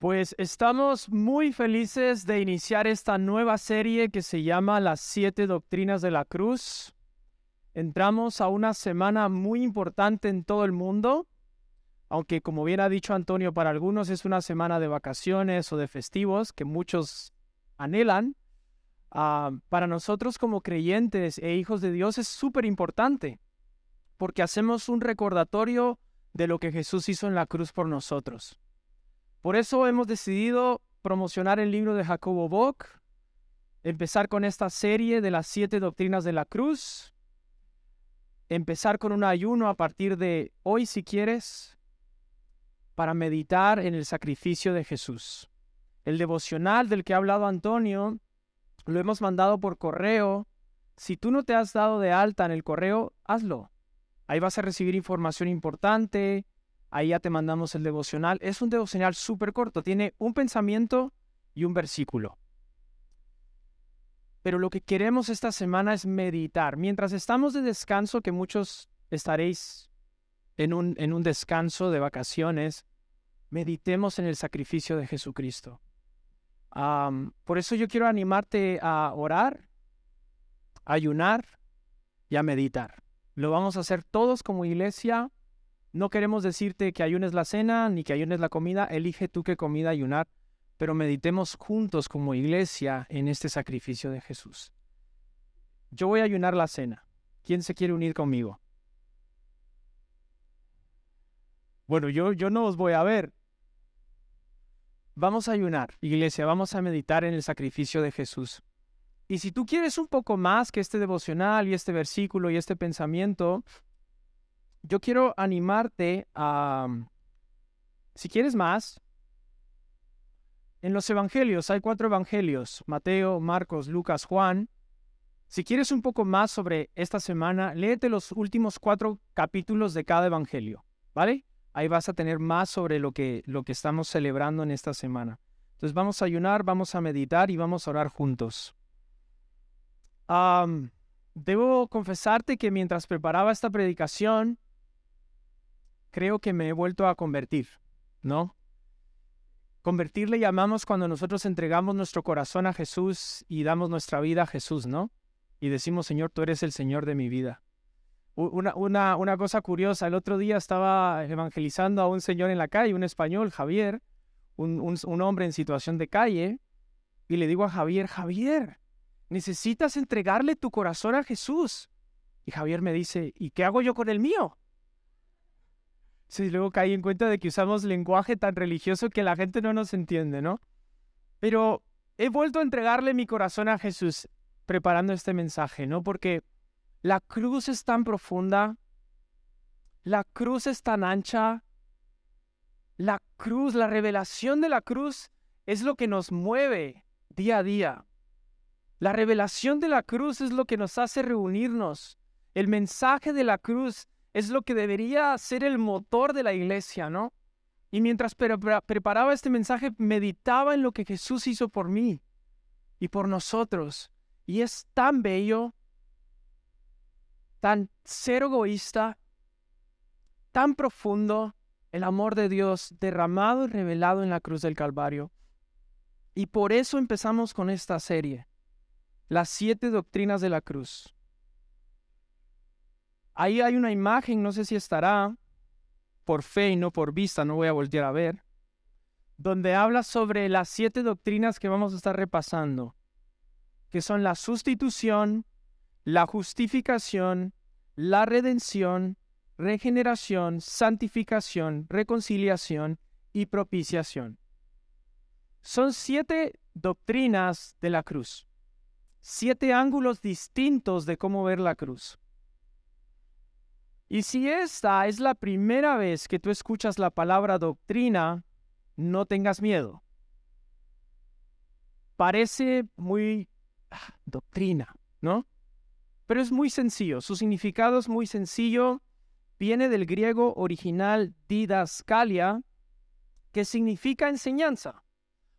Pues estamos muy felices de iniciar esta nueva serie que se llama Las siete doctrinas de la cruz. Entramos a una semana muy importante en todo el mundo, aunque como bien ha dicho Antonio, para algunos es una semana de vacaciones o de festivos que muchos anhelan. Ah, para nosotros como creyentes e hijos de Dios es súper importante porque hacemos un recordatorio de lo que Jesús hizo en la cruz por nosotros. Por eso hemos decidido promocionar el libro de Jacobo Bock, empezar con esta serie de las siete doctrinas de la cruz, empezar con un ayuno a partir de hoy si quieres, para meditar en el sacrificio de Jesús. El devocional del que ha hablado Antonio lo hemos mandado por correo. Si tú no te has dado de alta en el correo, hazlo. Ahí vas a recibir información importante, Ahí ya te mandamos el devocional. Es un devocional súper corto, tiene un pensamiento y un versículo. Pero lo que queremos esta semana es meditar. Mientras estamos de descanso, que muchos estaréis en un, en un descanso de vacaciones, meditemos en el sacrificio de Jesucristo. por eso yo quiero animarte a orar, a ayunar y a meditar. Lo vamos a hacer todos como iglesia no queremos decirte que ayunes la cena ni que ayunes la comida, elige tú qué comida ayunar, pero meditemos juntos como iglesia en este sacrificio de Jesús. Yo voy a ayunar la cena. ¿Quién se quiere unir conmigo? Bueno, yo, yo no os voy a ver. Vamos a ayunar, iglesia, vamos a meditar en el sacrificio de Jesús. Y si tú quieres un poco más que este devocional y este versículo y este pensamiento, yo quiero animarte a, mm, si quieres más, en los evangelios, hay cuatro evangelios, Mateo, Marcos, Lucas, Juan. Si quieres un poco más sobre esta semana, léete los últimos cuatro capítulos de cada evangelio, ¿vale? Ahí vas a tener más sobre lo que, lo que estamos celebrando en esta semana. Entonces vamos a ayunar, vamos a meditar y vamos a orar juntos. debo confesarte que mientras preparaba esta predicación, creo que me he vuelto a convertir, ¿no? Convertir le llamamos cuando nosotros entregamos nuestro corazón a Jesús y damos nuestra vida a Jesús, ¿no? Y decimos, Señor, tú eres el Señor de mi vida. Una, una, una cosa curiosa, el otro día estaba evangelizando a un señor en la calle, un español, Javier, un, un, un hombre en situación de calle, y le digo a Javier, Javier, necesitas entregarle tu corazón a Jesús. Y Javier me dice, ¿y qué hago yo con el mío? Sí, luego caí en cuenta de que usamos lenguaje tan religioso que la gente no nos entiende, ¿no? Pero he vuelto a entregarle mi corazón a Jesús preparando este mensaje, ¿no? Porque la cruz es tan profunda, la cruz es tan ancha, la cruz, la revelación de la cruz es lo que nos mueve día a día. La revelación de la cruz es lo que nos hace reunirnos. El mensaje de la cruz es lo que debería ser el motor de la iglesia, ¿no? Y mientras preparaba este mensaje, meditaba en lo que Jesús hizo por mí y por nosotros. Y es tan bello, tan ser egoísta, tan profundo el amor de Dios derramado y revelado en la cruz del Calvario. Y por eso empezamos con esta serie, las siete doctrinas de la cruz. Ahí hay una imagen, no sé si estará, por fe y no por vista, no voy a volver a ver, donde habla sobre las siete doctrinas que vamos a estar repasando, que son la sustitución, la justificación, la redención, regeneración, santificación, reconciliación y propiciación. Son siete doctrinas de la cruz, siete ángulos distintos de cómo ver la cruz. Y si esta es la primera vez que tú escuchas la palabra doctrina, no tengas miedo. Parece muy ah, doctrina, ¿no? Pero es muy sencillo. Su significado es muy sencillo. Viene del griego original didascalia, que significa enseñanza.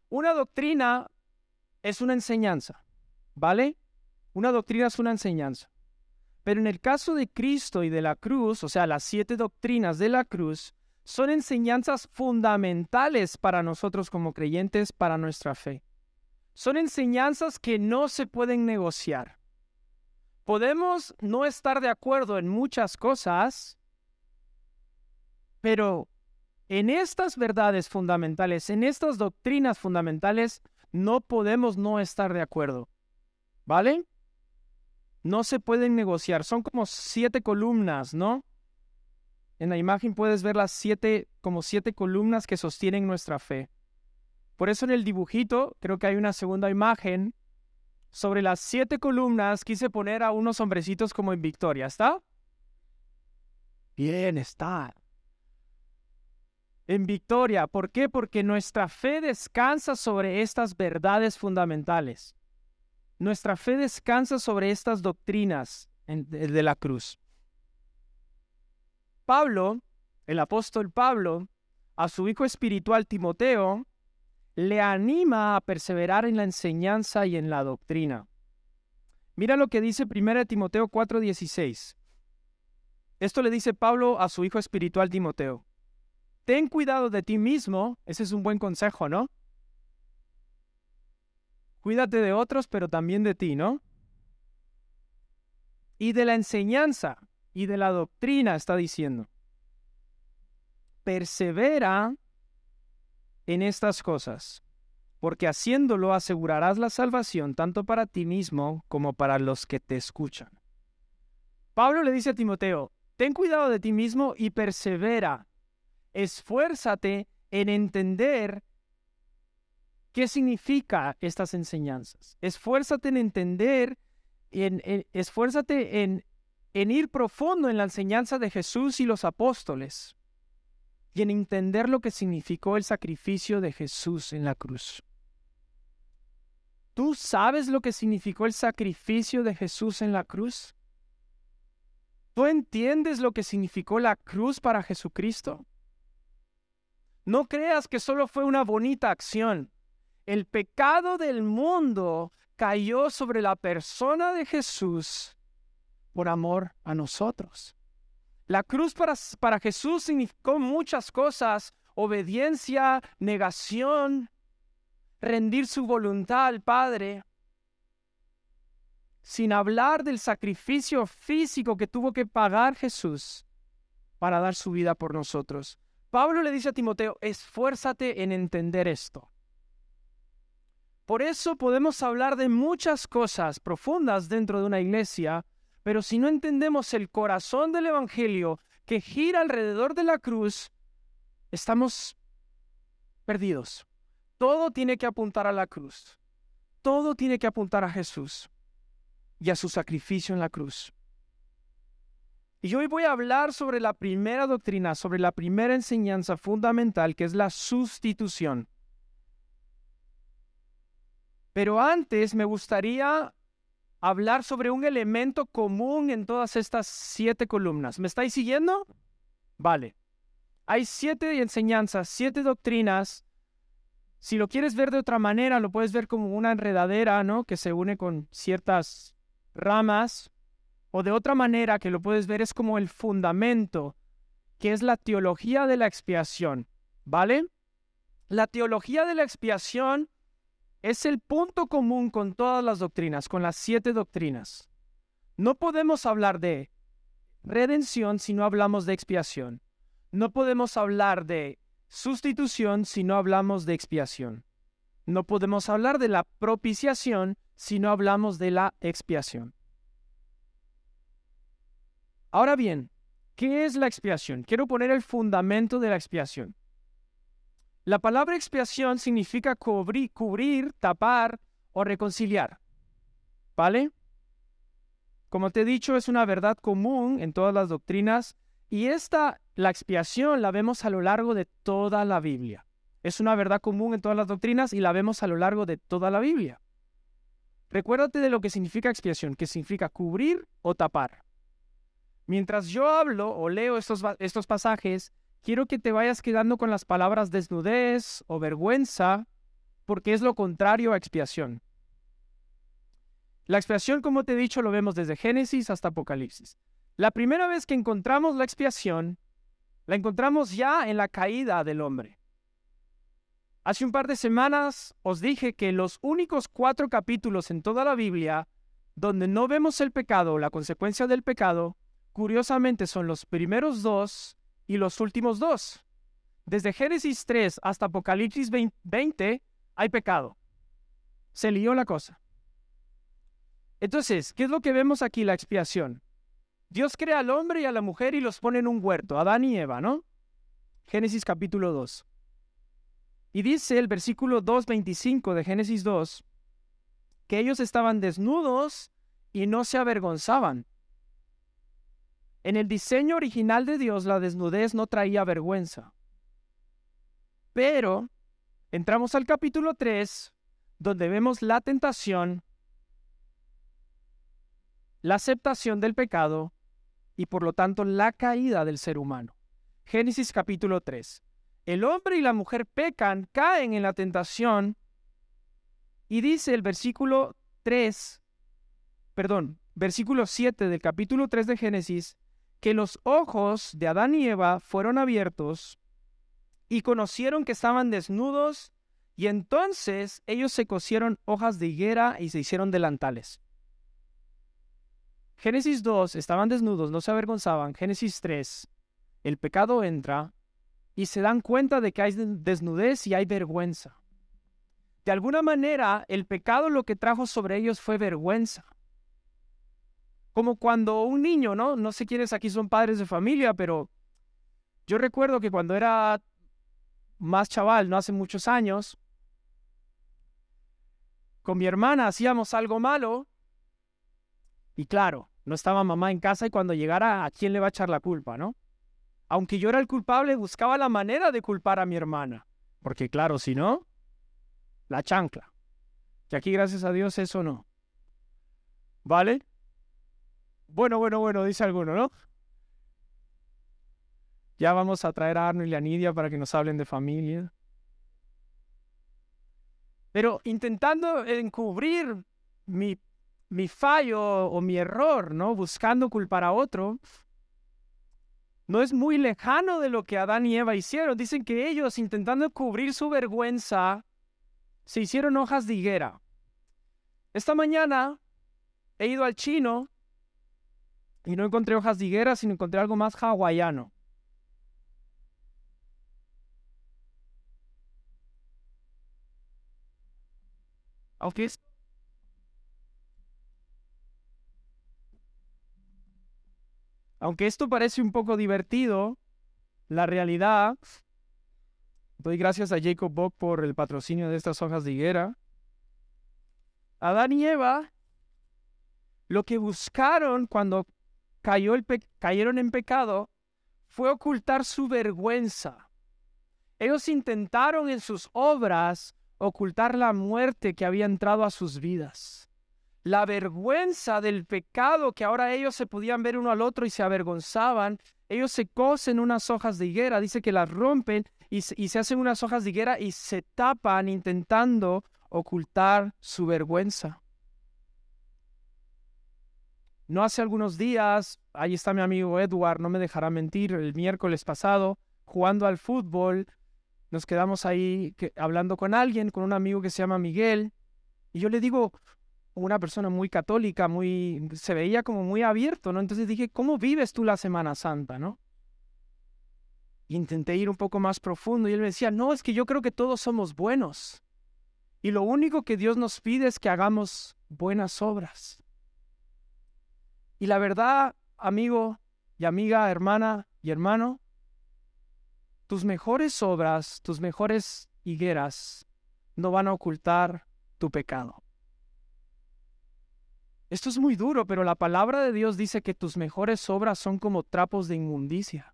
Una doctrina es una enseñanza, ¿vale? Una doctrina es una enseñanza. Pero en el caso de Cristo y de la cruz, o sea, las siete doctrinas de la cruz, son enseñanzas fundamentales para nosotros como creyentes, para nuestra fe. Son enseñanzas que no se pueden negociar. Podemos no estar de acuerdo en muchas cosas, pero en estas verdades fundamentales, en estas doctrinas fundamentales, no podemos no estar de acuerdo. ¿Vale? No se pueden negociar. Son como siete columnas, ¿no? En la imagen puedes ver las siete, como siete columnas que sostienen nuestra fe. Por eso en el dibujito, creo que hay una segunda imagen. Sobre las siete columnas quise poner a unos hombrecitos como en Victoria. ¿Está? Bien, está. En Victoria. ¿Por qué? Porque nuestra fe descansa sobre estas verdades fundamentales. Nuestra fe descansa sobre estas doctrinas de la cruz. Pablo, el apóstol Pablo, a su hijo espiritual Timoteo, le anima a perseverar en la enseñanza y en la doctrina. Mira lo que dice 1 Timoteo 4:16. Esto le dice Pablo a su hijo espiritual Timoteo. Ten cuidado de ti mismo, ese es un buen consejo, ¿no? Cuídate de otros, pero también de ti, ¿no? Y de la enseñanza y de la doctrina está diciendo. Persevera en estas cosas, porque haciéndolo asegurarás la salvación tanto para ti mismo como para los que te escuchan. Pablo le dice a Timoteo, ten cuidado de ti mismo y persevera. Esfuérzate en entender ¿Qué significa estas enseñanzas? Esfuérzate en entender, en, esfuérzate en, en ir profundo en la enseñanza de Jesús y los apóstoles y en entender lo que significó el sacrificio de Jesús en la cruz. ¿Tú sabes lo que significó el sacrificio de Jesús en la cruz? ¿Tú entiendes lo que significó la cruz para Jesucristo? No creas que solo fue una bonita acción el pecado del mundo cayó sobre la persona de Jesús por amor a nosotros. La cruz para, para, Jesús significó muchas cosas, obediencia, negación, rendir su voluntad al Padre, sin hablar del sacrificio físico que tuvo que pagar Jesús para dar su vida por nosotros. Pablo le dice a Timoteo, esfuérzate en entender esto. Por eso podemos hablar de muchas cosas profundas dentro de una iglesia, pero si no entendemos el corazón del Evangelio que gira alrededor de la cruz, estamos perdidos. Todo tiene que apuntar a la cruz. Todo tiene que apuntar a Jesús y a su sacrificio en la cruz. Y hoy voy a hablar sobre la primera doctrina, sobre la primera enseñanza fundamental, que es la sustitución. Pero antes me gustaría hablar sobre un elemento común en todas estas siete columnas. ¿Me estáis siguiendo? Vale. Hay siete enseñanzas, siete doctrinas. Si lo quieres ver de otra manera, lo puedes ver como una enredadera, ¿no? Que se une con ciertas ramas. O de otra manera que lo puedes ver es como el fundamento, que es la teología de la expiación. ¿Vale? La teología de la expiación es el punto común con todas las doctrinas, con las siete doctrinas. No podemos hablar de redención si no hablamos de expiación. No podemos hablar de sustitución si no hablamos de expiación. No podemos hablar de la propiciación si no hablamos de la expiación. Ahora bien, ¿qué es la expiación? Quiero poner el fundamento de la expiación. La palabra expiación significa cubrir, tapar o reconciliar. ¿Vale? Como te he dicho, es una verdad común en todas las doctrinas y esta, la expiación, la vemos a lo largo de toda la Biblia. Es una verdad común en todas las doctrinas y la vemos a lo largo de toda la Biblia. Recuérdate de lo que significa expiación, que significa cubrir o tapar. Mientras yo hablo o leo estos, estos pasajes, quiero que te vayas quedando con las palabras desnudez o vergüenza, porque es lo contrario a expiación. La expiación, como te he dicho, lo vemos desde Génesis hasta Apocalipsis. La primera vez que encontramos la expiación, La encontramos ya en la caída del hombre. Hace un par de semanas os dije que los únicos cuatro capítulos en toda la Biblia donde no vemos el pecado o la consecuencia del pecado, curiosamente son los primeros dos y los últimos dos. Desde Génesis 3 hasta Apocalipsis 20 hay pecado. Se lió la cosa. Entonces, ¿qué es lo que vemos aquí? La expiación. Dios crea al hombre y a la mujer y los pone en un huerto, Adán y Eva, ¿no? Génesis capítulo 2. Y dice el versículo 2.25 de Génesis 2, que ellos estaban desnudos y no se avergonzaban. En el diseño original de Dios la desnudez no traía vergüenza. Pero entramos al capítulo 3, donde vemos la tentación, la aceptación del pecado y por lo tanto la caída del ser humano. Génesis capítulo 3. El hombre y la mujer pecan, caen en la tentación y dice el versículo 3, perdón, versículo 7 del capítulo 3 de Génesis, que los ojos de Adán y Eva fueron abiertos y conocieron que estaban desnudos y entonces ellos se cosieron hojas de higuera y se hicieron delantales. Génesis 2, estaban desnudos, no se avergonzaban. Génesis 3, el pecado entra y se dan cuenta de que hay desnudez y hay vergüenza. De alguna manera, el pecado lo que trajo sobre ellos fue vergüenza. Como cuando un niño, ¿no? No sé quiénes aquí son padres de familia, pero yo recuerdo que cuando era más chaval, no hace muchos años, con mi hermana hacíamos algo malo y claro, no estaba mamá en casa y cuando llegara, ¿a quién le va a echar la culpa, no? Aunque yo era el culpable, buscaba la manera de culpar a mi hermana, porque claro, si no, la chancla. Y aquí, gracias a Dios, eso no. ¿Vale? Bueno, bueno, bueno, dice alguno, ¿no? Ya vamos a traer a Arno y a Nidia para que nos hablen de familia. Pero intentando encubrir mi, mi fallo o mi error, ¿no? Buscando culpar a otro, no es muy lejano de lo que Adán y Eva hicieron. Dicen que ellos, intentando cubrir su vergüenza, se hicieron hojas de higuera. Esta mañana he ido al chino y no encontré hojas de higuera, sino encontré algo más hawaiano. Aunque, esto parece un poco divertido, la realidad Doy gracias a Jacob Bock por el patrocinio de estas hojas de higuera. Adán y Eva, lo que buscaron cuando cayó el cayeron en pecado fue ocultar su vergüenza. Ellos intentaron en sus obras ocultar la muerte que había entrado a sus vidas. La vergüenza del pecado que ahora ellos se podían ver uno al otro y se avergonzaban. Ellos se cosen unas hojas de higuera, dice que las rompen y, se hacen unas hojas de higuera y se tapan intentando ocultar su vergüenza. No hace algunos días, ahí está mi amigo Edward, no me dejará mentir, el miércoles pasado, jugando al fútbol, nos quedamos ahí hablando con alguien, con un amigo que se llama Miguel, y yo le digo, una persona muy católica, muy, se veía como muy abierto, ¿no? Entonces dije, ¿cómo vives tú la Semana Santa, no? intenté ir un poco más profundo y él me decía, no, es que yo creo que todos somos buenos. Y lo único que Dios nos pide es que hagamos buenas obras. Y la verdad, amigo y amiga, hermana y hermano, tus mejores obras, tus mejores higueras, no van a ocultar tu pecado. Esto es muy duro, pero la palabra de Dios dice que tus mejores obras son como trapos de inmundicia.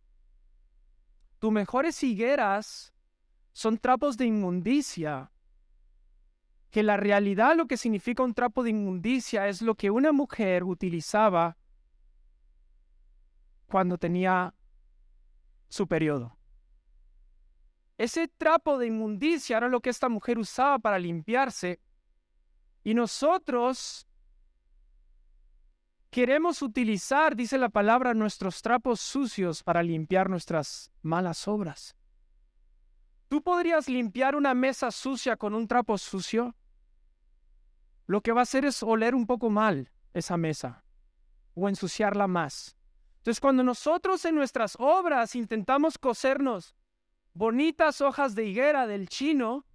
Tus mejores higueras son trapos de inmundicia. Que la realidad lo que significa un trapo de inmundicia es lo que una mujer utilizaba cuando tenía su periodo. Ese trapo de inmundicia era lo que esta mujer usaba para limpiarse. Y nosotros queremos utilizar, dice la palabra, nuestros trapos sucios para limpiar nuestras malas obras. ¿Tú podrías limpiar una mesa sucia con un trapo sucio? Lo que va a hacer es oler un poco mal esa mesa o ensuciarla más. Entonces, cuando nosotros en nuestras obras intentamos cosernos bonitas hojas de higuera del chino,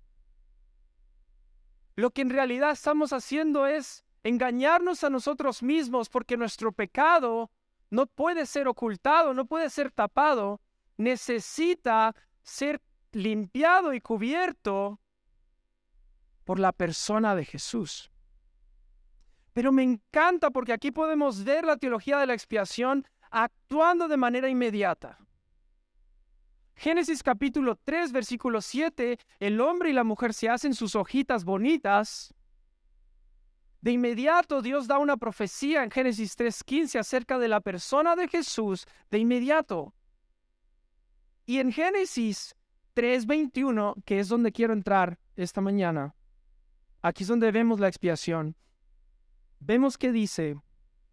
lo que en realidad estamos haciendo es engañarnos a nosotros mismos porque nuestro pecado no puede ser ocultado, no puede ser tapado, necesita ser limpiado y cubierto por la persona de Jesús. Pero me encanta porque aquí podemos ver la teología de la expiación actuando de manera inmediata. Génesis capítulo 3, versículo 7, el hombre y la mujer se hacen sus hojitas bonitas. De inmediato Dios da una profecía en Génesis 3.15 acerca de la persona de Jesús, de inmediato. Y en Génesis 3.21, que es donde quiero entrar esta mañana, aquí es donde vemos la expiación, vemos que dice,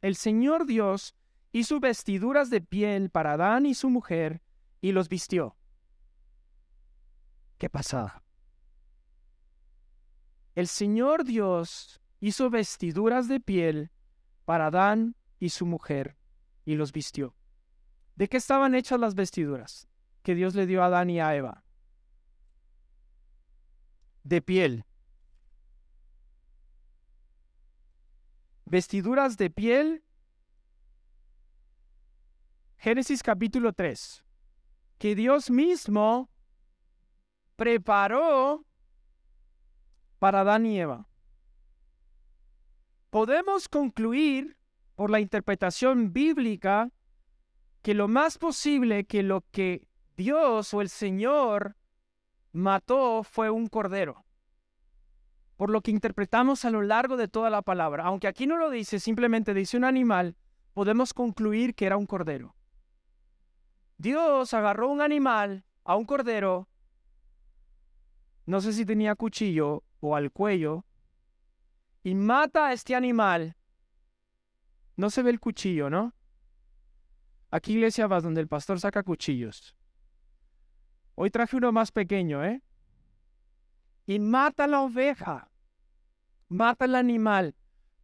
el Señor Dios hizo vestiduras de piel para Adán y su mujer y los vistió. ¿Qué pasada? El Señor Dios hizo vestiduras de piel para Adán y su mujer y los vistió. ¿De qué estaban hechas las vestiduras que Dios le dio a Adán y a Eva? De piel. Vestiduras de piel. Génesis capítulo 3. Que Dios mismo preparó para Adán y Eva. Podemos concluir por la interpretación bíblica que lo más posible que lo que Dios o el Señor mató fue un cordero. Por lo que interpretamos a lo largo de toda la palabra, aunque aquí no lo dice, simplemente dice un animal, podemos concluir que era un cordero. Dios agarró un animal, a un cordero, no sé si tenía cuchillo o al cuello, y mata a este animal. No se ve el cuchillo, ¿no? Aquí iglesia vas donde el pastor saca cuchillos. Hoy traje uno más pequeño, ¿eh? Y mata la oveja, mata el animal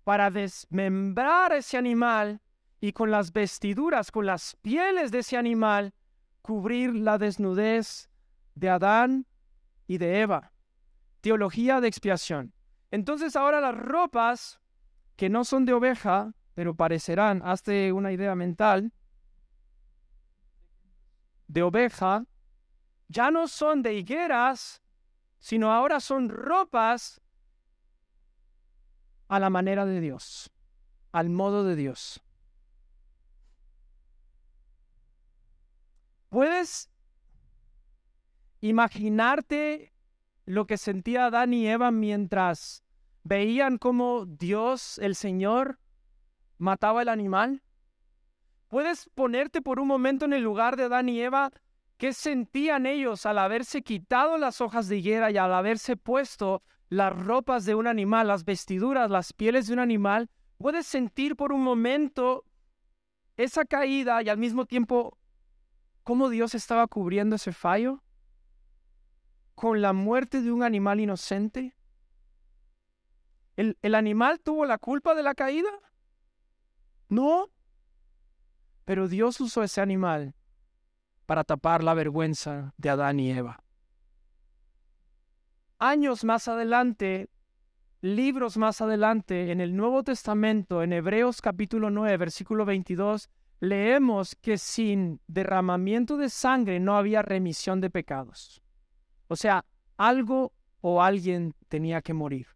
para desmembrar ese animal y con las vestiduras, con las pieles de ese animal, cubrir la desnudez de Adán y de Eva. Teología de expiación. Entonces ahora las ropas que no son de oveja, pero parecerán, hazte una idea mental, de oveja, ya no son de higueras, sino ahora son ropas a la manera de Dios, al modo de Dios. ¿Puedes imaginarte lo que sentía Adán y Eva mientras veían cómo Dios, el Señor, mataba el animal? ¿Puedes ponerte por un momento en el lugar de Adán y Eva? ¿Qué sentían ellos al haberse quitado las hojas de higuera y al haberse puesto las ropas de un animal, las vestiduras, las pieles de un animal? ¿Puedes sentir por un momento esa caída y al mismo tiempo cómo Dios estaba cubriendo ese fallo? ¿Con la muerte de un animal inocente? ¿El, ¿El, animal tuvo la culpa de la caída? No. Pero Dios usó ese animal para tapar la vergüenza de Adán y Eva. Años más adelante, libros más adelante, en el Nuevo Testamento, en Hebreos capítulo 9, versículo 22, leemos que sin derramamiento de sangre no había remisión de pecados. O sea, algo o alguien tenía que morir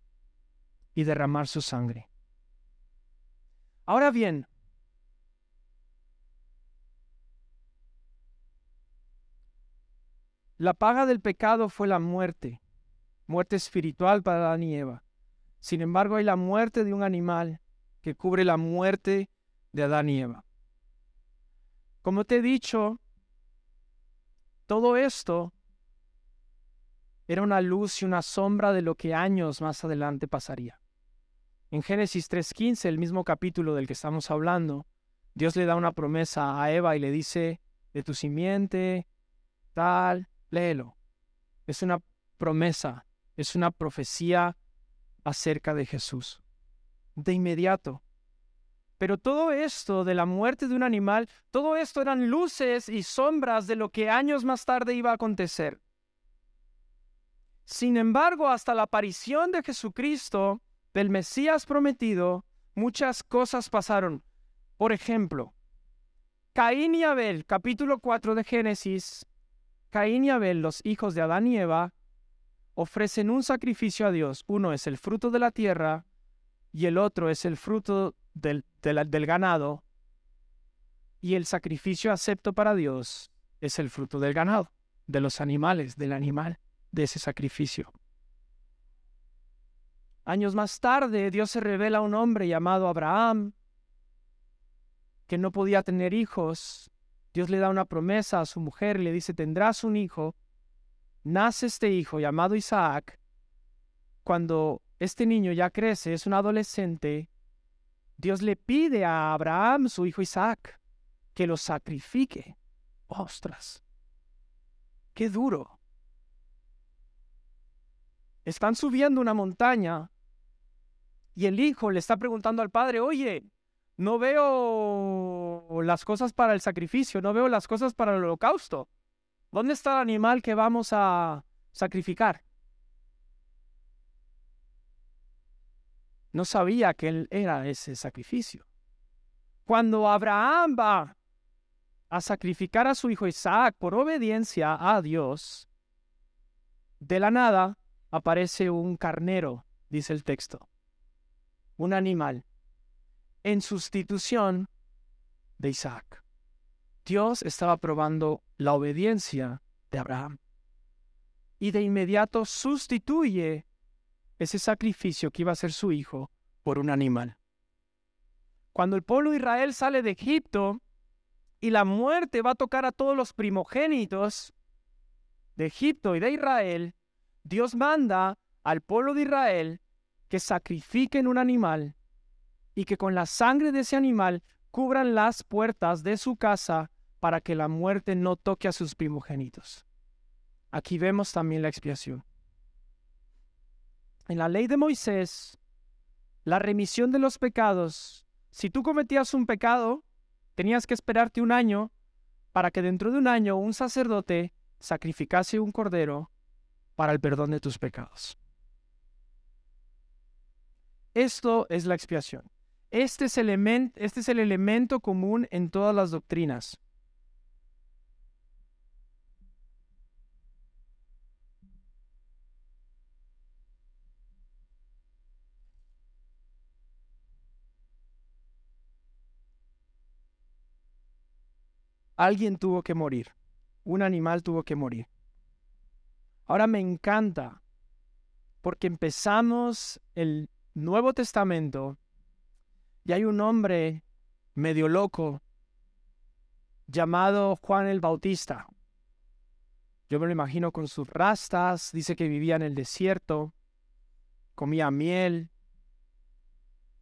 y derramar su sangre. Ahora bien, la paga del pecado fue la muerte, muerte espiritual para Adán y Eva. Sin embargo, hay la muerte de un animal que cubre la muerte de Adán y Eva. Como te he dicho, todo esto era una luz y una sombra de lo que años más adelante pasaría. En Génesis 3.15, el mismo capítulo del que estamos hablando, Dios le da una promesa a Eva y le dice, de tu simiente, tal, léelo. Es una promesa, es una profecía acerca de Jesús. De inmediato. Pero todo esto de la muerte de un animal, todo esto eran luces y sombras de lo que años más tarde iba a acontecer. Sin embargo, hasta la aparición de Jesucristo, del Mesías prometido, muchas cosas pasaron. Por ejemplo, Caín y Abel, capítulo 4 de Génesis, Caín y Abel, los hijos de Adán y Eva, ofrecen un sacrificio a Dios. Uno es el fruto de la tierra y el otro es el fruto del, del, ganado. Y el sacrificio acepto para Dios es el fruto del ganado, de los animales, del animal, de ese sacrificio. Años más tarde, Dios se revela a un hombre llamado Abraham, que no podía tener hijos. Dios le da una promesa a su mujer y le dice, tendrás un hijo. Nace este hijo llamado Isaac. Cuando este niño ya crece, es un adolescente, Dios le pide a Abraham, su hijo Isaac, que lo sacrifique. ¡Ostras! ¡Qué duro! Están subiendo una montaña y el hijo le está preguntando al padre, oye, no veo las cosas para el sacrificio, no veo las cosas para el holocausto. ¿Dónde está el animal que vamos a sacrificar? No sabía que él era ese sacrificio. Cuando Abraham va a sacrificar a su hijo Isaac por obediencia a Dios, de la nada aparece un carnero, dice el texto, un animal, en sustitución de Isaac. Dios estaba probando la obediencia de Abraham y de inmediato sustituye ese sacrificio que iba a ser su hijo por un animal. Cuando el pueblo de Israel sale de Egipto y la muerte va a tocar a todos los primogénitos de Egipto y de Israel, Dios manda al pueblo de Israel que sacrifiquen un animal y que con la sangre de ese animal cubran las puertas de su casa para que la muerte no toque a sus primogénitos. Aquí vemos también la expiación. En la ley de Moisés, la remisión de los pecados, si tú cometías un pecado, tenías que esperarte un año para que dentro de un año un sacerdote sacrificase un cordero para el perdón de tus pecados. Esto es la expiación. Este es, este es el elemento común en todas las doctrinas. alguien tuvo que morir, un animal tuvo que morir. Ahora me encanta porque empezamos el Nuevo Testamento y hay un hombre medio loco llamado Juan el Bautista. Yo me lo imagino con sus rastas, dice que vivía en el desierto, comía miel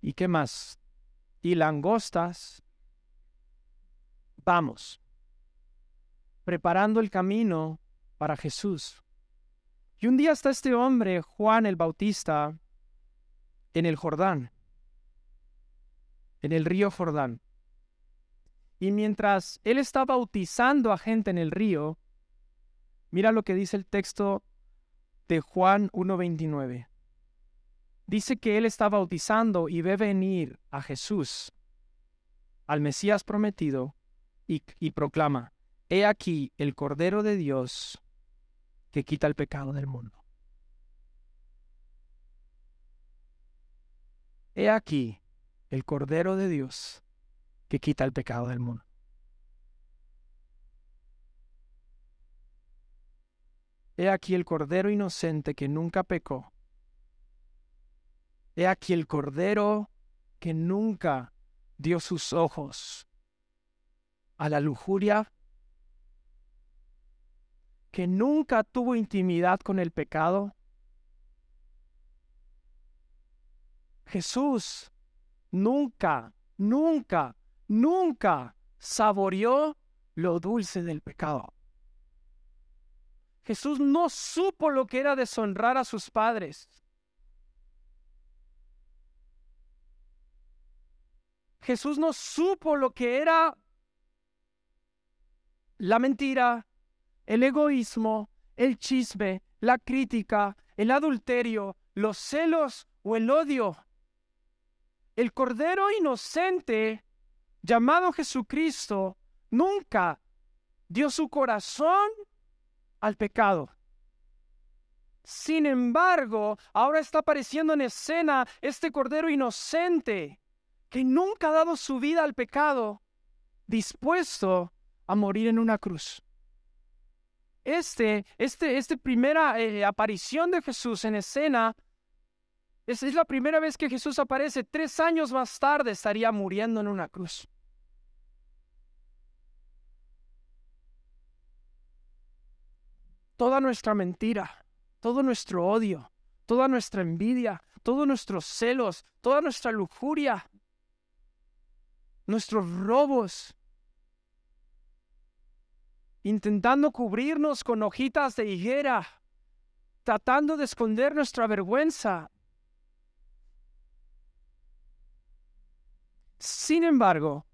y qué más, y langostas. Vamos, preparando el camino para Jesús. Y un día está este hombre, Juan el Bautista, en el Jordán, en el río Jordán. Y mientras él está bautizando a gente en el río, mira lo que dice el texto de Juan 1.29. Dice que él está bautizando y ve venir a Jesús, al Mesías prometido, y, y proclama, He aquí el Cordero de Dios que quita el pecado del mundo. He aquí el Cordero de Dios que quita el pecado del mundo. He aquí el Cordero inocente que nunca pecó. He aquí el Cordero que nunca dio sus ojos a la lujuria que nunca tuvo intimidad con el pecado, Jesús nunca, nunca, nunca saboreó lo dulce del pecado. Jesús no supo lo que era deshonrar a sus padres. Jesús no supo lo que era la mentira, el egoísmo, el chisme, la crítica, el adulterio, los celos o el odio. El Cordero inocente, llamado Jesucristo, nunca dio su corazón al pecado. Sin embargo, ahora está apareciendo en escena este Cordero inocente que nunca ha dado su vida al pecado, dispuesto a morir en una cruz. Este, este, esta primera eh, aparición de Jesús en escena es, es la primera vez que Jesús aparece. Tres años más tarde estaría muriendo en una cruz. Toda nuestra mentira, todo nuestro odio, toda nuestra envidia, todos nuestros celos, toda nuestra lujuria, nuestros robos, intentando cubrirnos con hojitas de higuera, tratando de esconder nuestra vergüenza. Sin embargo,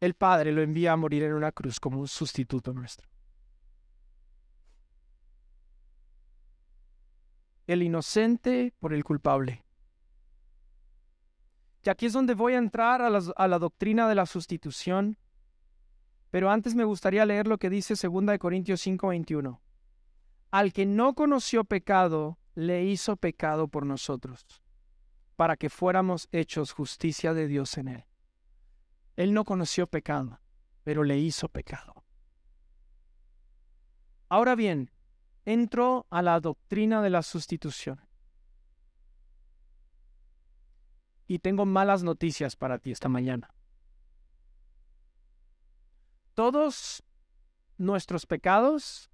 el Padre lo envía a morir en una cruz como un sustituto nuestro. El inocente por el culpable. Y aquí es donde voy a entrar a la, doctrina de la sustitución. Pero antes me gustaría leer lo que dice 2 Corintios 5:21. Al que no conoció pecado, le hizo pecado por nosotros, para que fuéramos hechos justicia de Dios en él. Él no conoció pecado, pero le hizo pecado. Ahora bien, entro a la doctrina de la sustitución. y tengo malas noticias para ti esta mañana. Todos nuestros pecados,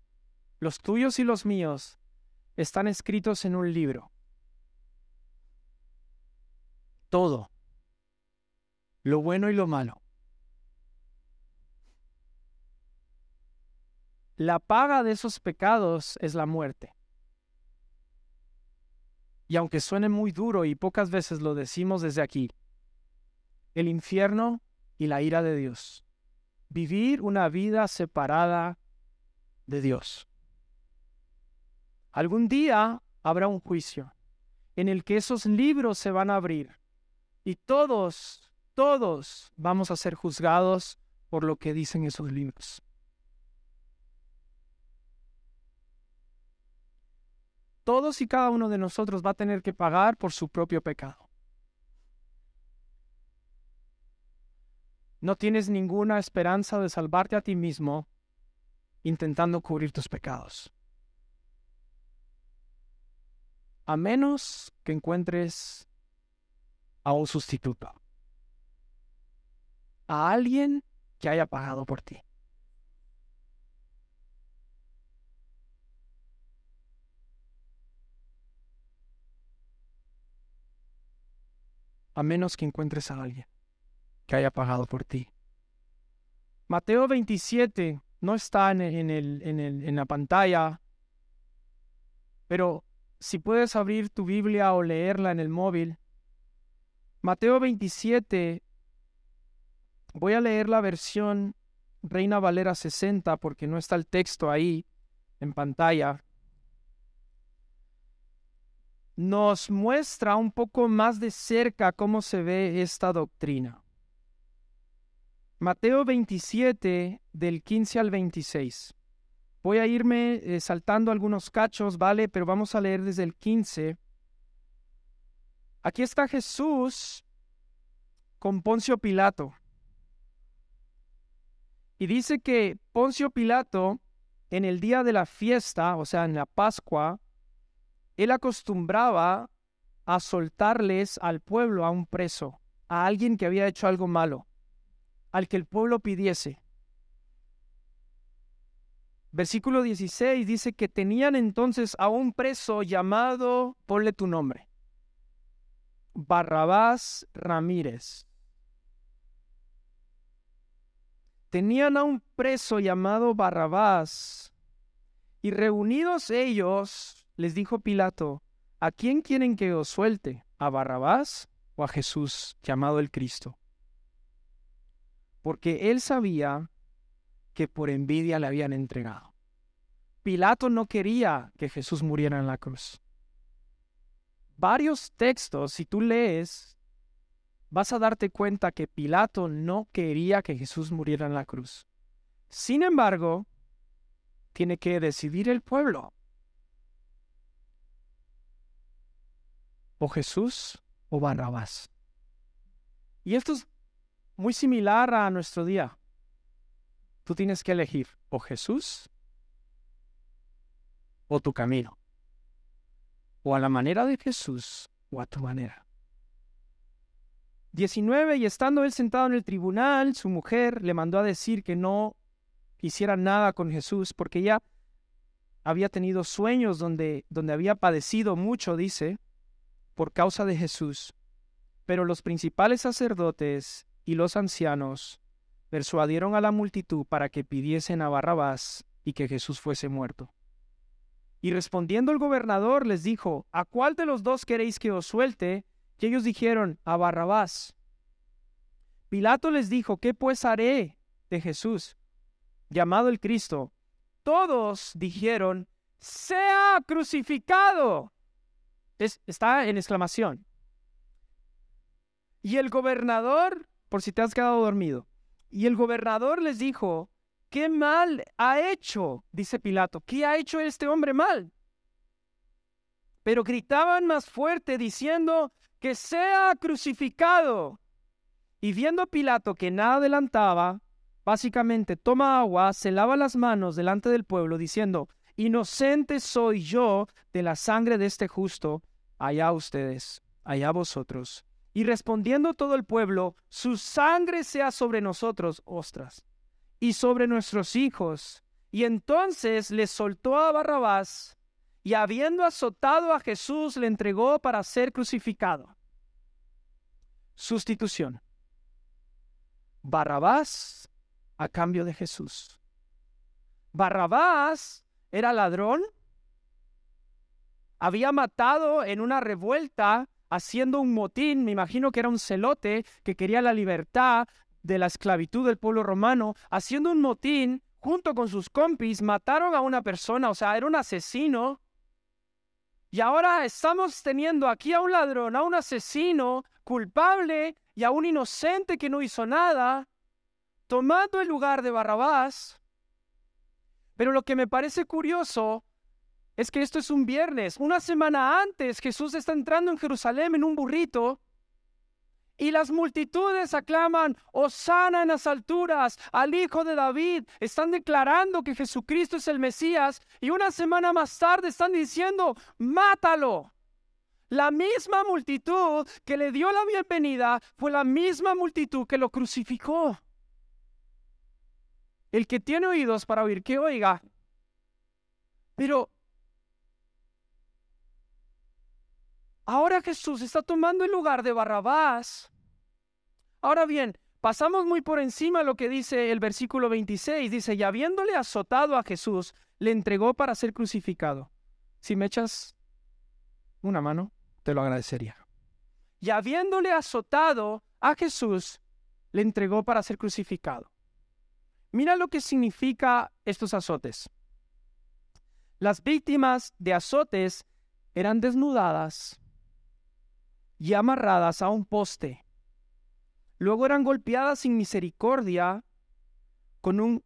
los tuyos y los míos, están escritos en un libro. Todo. Lo bueno y lo malo. La paga de esos pecados es la muerte. Y aunque suene muy duro y pocas veces lo decimos desde aquí, el infierno y la ira de Dios. Vivir una vida separada de Dios. Algún día habrá un juicio en el que esos libros se van a abrir y todos, todos vamos a ser juzgados por lo que dicen esos libros. todos y cada uno de nosotros va a tener que pagar por su propio pecado. No tienes ninguna esperanza de salvarte a ti mismo intentando cubrir tus pecados. A menos que encuentres a un sustituto. A alguien que haya pagado por ti. a menos que encuentres a alguien que haya pagado por ti. Mateo 27 no está en, el, en, el, en la pantalla, pero si puedes abrir tu Biblia o leerla en el móvil, Mateo 27, voy a leer la versión Reina Valera 60 porque no está el texto ahí en pantalla nos muestra un poco más de cerca cómo se ve esta doctrina. Mateo 27, del 15 al 26. Voy a irme eh, saltando algunos cachos, ¿vale? Pero vamos a leer desde el 15. Aquí está Jesús con Poncio Pilato. Y dice que Poncio Pilato, en el día de la fiesta, o sea, en la Pascua, él acostumbraba a soltarles al pueblo a un preso, a alguien que había hecho algo malo, al que el pueblo pidiese. Versículo 16 dice que tenían entonces a un preso llamado, ponle tu nombre, Barrabás Ramírez. Tenían a un preso llamado Barrabás y reunidos ellos, les dijo Pilato, ¿a quién quieren que os suelte? ¿A Barrabás o a Jesús llamado el Cristo? Porque él sabía que por envidia le habían entregado. Pilato no quería que Jesús muriera en la cruz. Varios textos, si tú lees, vas a darte cuenta que Pilato no quería que Jesús muriera en la cruz. Sin embargo, tiene que decidir el pueblo. O Jesús o Barrabás. Y esto es muy similar a nuestro día. Tú tienes que elegir o Jesús o tu camino. O a la manera de Jesús o a tu manera. 19. Y estando él sentado en el tribunal, su mujer le mandó a decir que no hiciera nada con Jesús porque ella había tenido sueños donde, donde había padecido mucho, dice, por causa de Jesús. Pero los principales sacerdotes y los ancianos persuadieron a la multitud para que pidiesen a Barrabás y que Jesús fuese muerto. Y respondiendo el gobernador les dijo, ¿a cuál de los dos queréis que os suelte? Y ellos dijeron, a Barrabás. Pilato les dijo, ¿qué pues haré de Jesús, llamado el Cristo? Todos dijeron, sea crucificado. está en exclamación. Y el gobernador, por si te has quedado dormido, y el gobernador les dijo, ¿qué mal ha hecho? Dice Pilato, ¿qué ha hecho este hombre mal? Pero gritaban más fuerte diciendo, que sea crucificado. Y viendo Pilato que nada adelantaba, básicamente toma agua, se lava las manos delante del pueblo, diciendo, inocente soy yo de la sangre de este justo, allá ustedes, allá vosotros. Y respondiendo todo el pueblo, su sangre sea sobre nosotros, ostras, y sobre nuestros hijos. Y entonces le soltó a Barrabás, y habiendo azotado a Jesús, le entregó para ser crucificado. Sustitución. Barrabás a cambio de Jesús. Barrabás era ladrón, había matado en una revuelta haciendo un motín, me imagino que era un celote que quería la libertad de la esclavitud del pueblo romano, haciendo un motín junto con sus compis, mataron a una persona, o sea, era un asesino. Y ahora estamos teniendo aquí a un ladrón, a un asesino culpable y a un inocente que no hizo nada, tomando el lugar de Barrabás. Pero lo que me parece curioso es que esto es un viernes. Una semana antes Jesús está entrando en Jerusalén en un burrito y las multitudes aclaman, Osana en las alturas, al Hijo de David. Están declarando que Jesucristo es el Mesías y una semana más tarde están diciendo, mátalo. La misma multitud que le dio la bienvenida fue la misma multitud que lo crucificó. El que tiene oídos para oír, que oiga. Pero Ahora Jesús está tomando el lugar de Barrabás. Ahora bien, pasamos muy por encima lo que dice el versículo 26. Dice, y habiéndole azotado a Jesús, le entregó para ser crucificado. Si me echas una mano, te lo agradecería. Y habiéndole azotado a Jesús, le entregó para ser crucificado. Mira lo que significa estos azotes. Las víctimas de azotes eran desnudadas y amarradas a un poste. Luego eran golpeadas sin misericordia con un,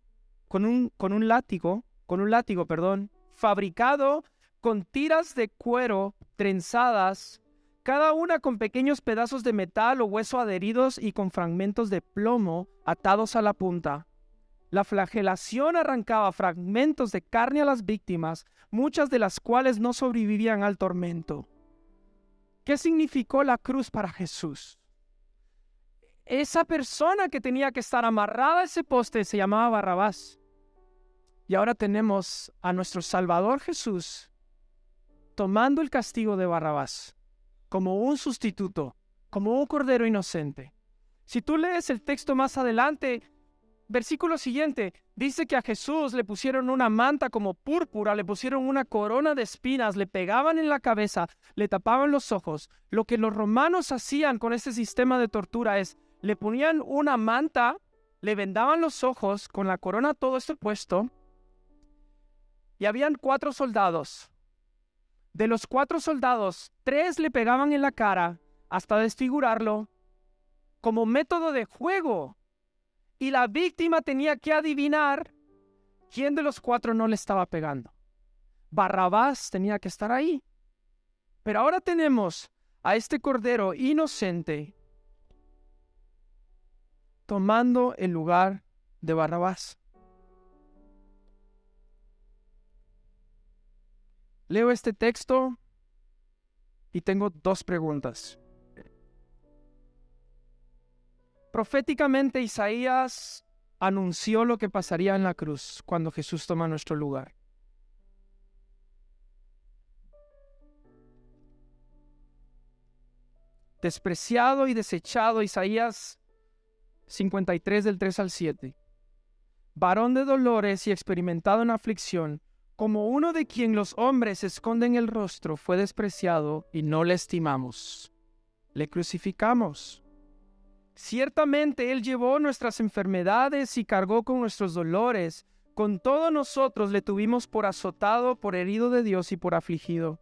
con un, con un látigo, con un látigo, perdón, fabricado con tiras de cuero trenzadas, cada una con pequeños pedazos de metal o hueso adheridos y con fragmentos de plomo atados a la punta. La flagelación arrancaba fragmentos de carne a las víctimas, muchas de las cuales no sobrevivían al tormento. ¿Qué significó la cruz para Jesús? Esa persona que tenía que estar amarrada a ese poste se llamaba Barrabás. Y ahora tenemos a nuestro Salvador Jesús tomando el castigo de Barrabás como un sustituto, como un cordero inocente. Si tú lees el texto más adelante, versículo siguiente, dice que a Jesús le pusieron una manta como púrpura, le pusieron una corona de espinas, le pegaban en la cabeza, le tapaban los ojos. Lo que los romanos hacían con ese sistema de tortura es, le ponían una manta, le vendaban los ojos con la corona todo esto puesto, y habían cuatro soldados. De los cuatro soldados, tres le pegaban en la cara hasta desfigurarlo como método de juego y la víctima tenía que adivinar quién de los cuatro no le estaba pegando. Barrabás tenía que estar ahí. Pero ahora tenemos a este cordero inocente tomando el lugar de Barrabás. Leo este texto y tengo dos preguntas. Proféticamente Isaías anunció lo que pasaría en la cruz cuando Jesús toma nuestro lugar. Despreciado y desechado Isaías 53 del 3 al 7. Varón de dolores y experimentado en aflicción, como uno de quien los hombres esconden el rostro, fue despreciado y no le estimamos. Le crucificamos Ciertamente Él llevó nuestras enfermedades y cargó con nuestros dolores. Con todos nosotros le tuvimos por azotado, por herido de Dios y por afligido.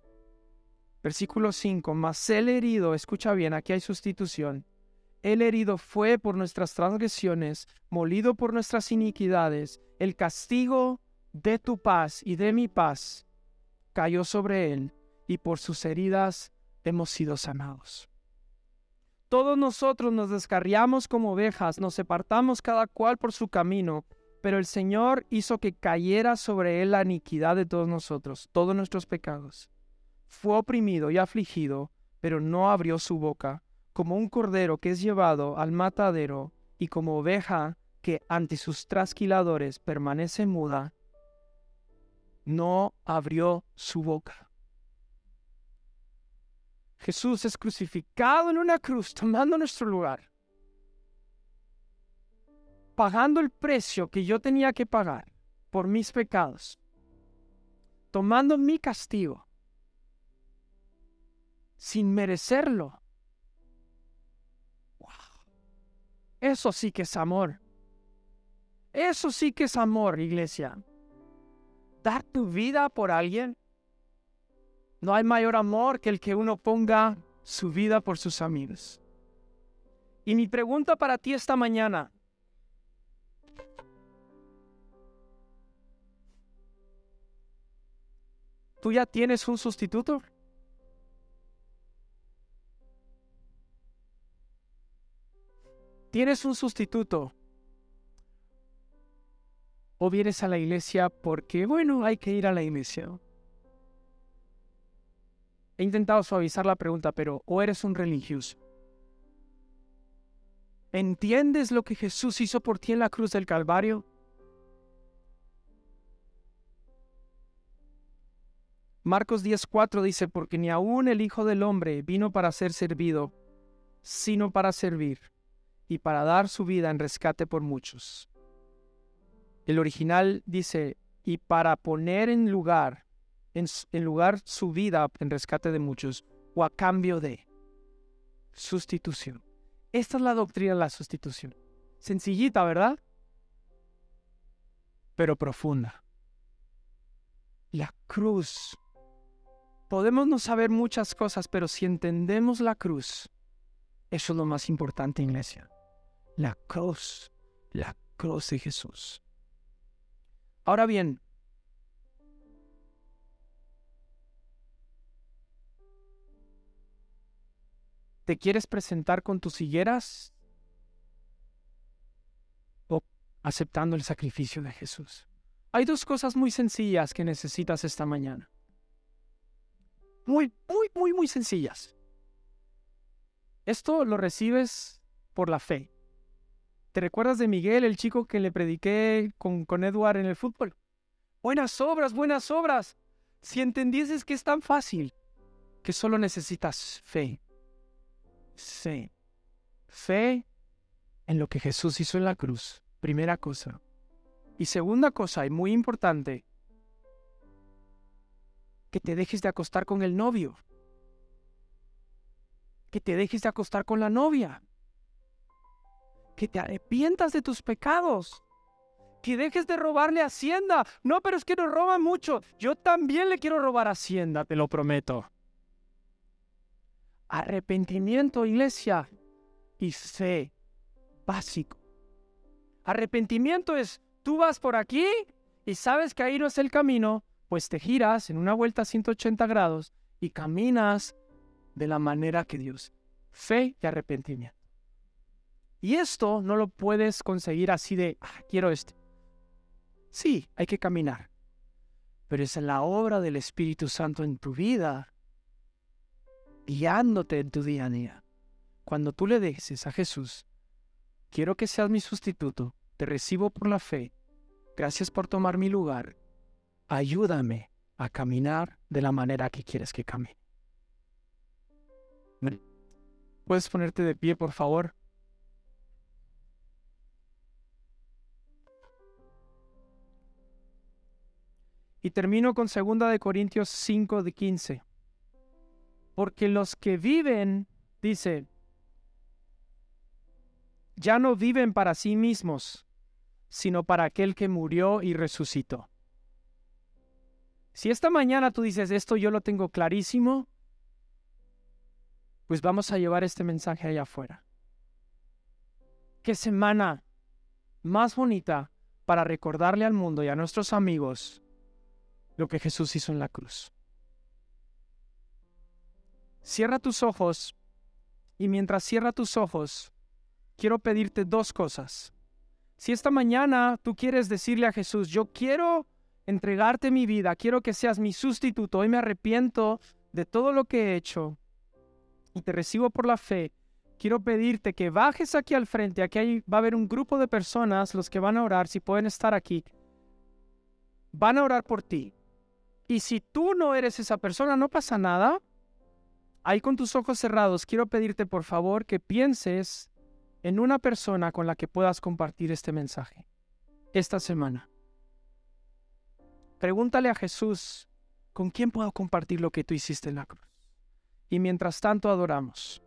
Versículo 5. Mas el herido, escucha bien, aquí hay sustitución. El herido fue por nuestras transgresiones, molido por nuestras iniquidades. El castigo de tu paz y de mi paz cayó sobre él, y por sus heridas hemos sido sanados. Todos nosotros nos descarriamos como ovejas, nos apartamos cada cual por su camino, pero el Señor hizo que cayera sobre él la iniquidad de todos nosotros, todos nuestros pecados. Fue oprimido y afligido, pero no abrió su boca, como un cordero que es llevado al matadero, y como oveja que ante sus trasquiladores permanece muda, no abrió su boca. Jesús es crucificado en una cruz, tomando nuestro lugar, pagando el precio que yo tenía que pagar por mis pecados, tomando mi castigo, sin merecerlo. Eso sí que es amor. Eso sí que es amor, iglesia. Dar tu vida por alguien no hay mayor amor que el que uno ponga su vida por sus amigos. Y mi pregunta para ti esta mañana, ¿tú ya tienes un sustituto? ¿Tienes un sustituto? ¿O vienes a la iglesia porque, bueno, hay que ir a la iglesia? He intentado suavizar la pregunta, pero ¿o eres un religioso? ¿Entiendes lo que Jesús hizo por ti en la cruz del Calvario? Marcos 10:4 dice, porque ni aun el Hijo del Hombre vino para ser servido, sino para servir y para dar su vida en rescate por muchos. El original dice, y para poner en lugar en, lugar su vida en rescate de muchos o a cambio de sustitución. Esta es la doctrina de la sustitución. Sencillita, ¿verdad? Pero profunda. La cruz. Podemos no saber muchas cosas, pero si entendemos la cruz, eso es lo más importante, iglesia. La cruz, la cruz de Jesús. Ahora bien, ¿Te quieres presentar con tus higueras? ¿O aceptando el sacrificio de Jesús? Hay dos cosas muy sencillas que necesitas esta mañana. Muy, muy, muy, muy sencillas. Esto lo recibes por la fe. ¿Te recuerdas de Miguel, el chico que le prediqué con, con Edward en el fútbol? Buenas obras, buenas obras. Si entendieses que es tan fácil, que solo necesitas fe. Fe. Fe en lo que Jesús hizo en la cruz. Primera cosa. Y segunda cosa, y muy importante, que te dejes de acostar con el novio. Que te dejes de acostar con la novia. Que te arrepientas de tus pecados. Que dejes de robarle Hacienda. No, pero es que nos roban mucho. Yo también le quiero robar Hacienda, te lo prometo. Arrepentimiento, iglesia, y fe básico. Arrepentimiento es, tú vas por aquí y sabes que ahí no es el camino, pues te giras en una vuelta a 180 grados y caminas de la manera que Dios. Fe y arrepentimiento. Y esto no lo puedes conseguir así de, ah, quiero este. Sí, hay que caminar. Pero es la obra del Espíritu Santo en tu vida, guiándote en tu día a día. Cuando tú le dejes a Jesús, quiero que seas mi sustituto, te recibo por la fe, gracias por tomar mi lugar, ayúdame a caminar de la manera que quieres que camine. ¿Puedes ponerte de pie, por favor? Y termino con 2 de Corintios 5 de 15. Porque los que viven, dice, ya no viven para sí mismos, sino para aquel que murió y resucitó. Si esta mañana tú dices, esto yo lo tengo clarísimo, pues vamos a llevar este mensaje allá afuera. Qué semana más bonita para recordarle al mundo y a nuestros amigos lo que Jesús hizo en la cruz. Cierra tus ojos y mientras cierra tus ojos, quiero pedirte dos cosas. Si esta mañana tú quieres decirle a Jesús, yo quiero entregarte mi vida, quiero que seas mi sustituto, hoy me arrepiento de todo lo que he hecho y te recibo por la fe, quiero pedirte que bajes aquí al frente, aquí va a haber un grupo de personas, los que van a orar, si pueden estar aquí, van a orar por ti. Y si tú no eres esa persona, no pasa nada. Ahí con tus ojos cerrados, quiero pedirte por favor que pienses en una persona con la que puedas compartir este mensaje esta semana. Pregúntale a Jesús, ¿con quién puedo compartir lo que tú hiciste en la cruz? Y mientras tanto adoramos.